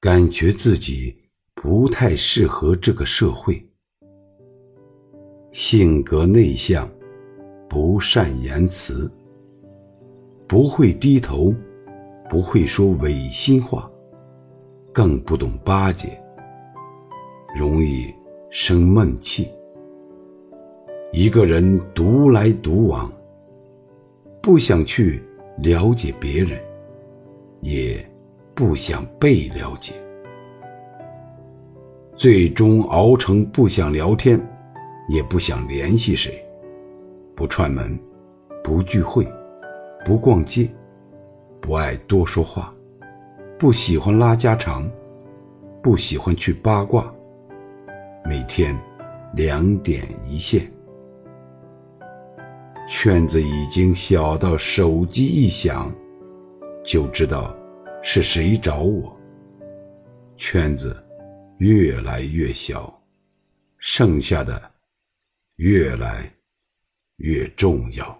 感觉自己不太适合这个社会，性格内向，不善言辞，不会低头，不会说违心话，更不懂巴结，容易生闷气。一个人独来独往，不想去了解别人，也。不想被了解，最终熬成不想聊天，也不想联系谁，不串门，不聚会，不逛街，不爱多说话，不喜欢拉家常，不喜欢去八卦，每天两点一线，圈子已经小到手机一响就知道。是谁找我？圈子越来越小，剩下的越来越重要。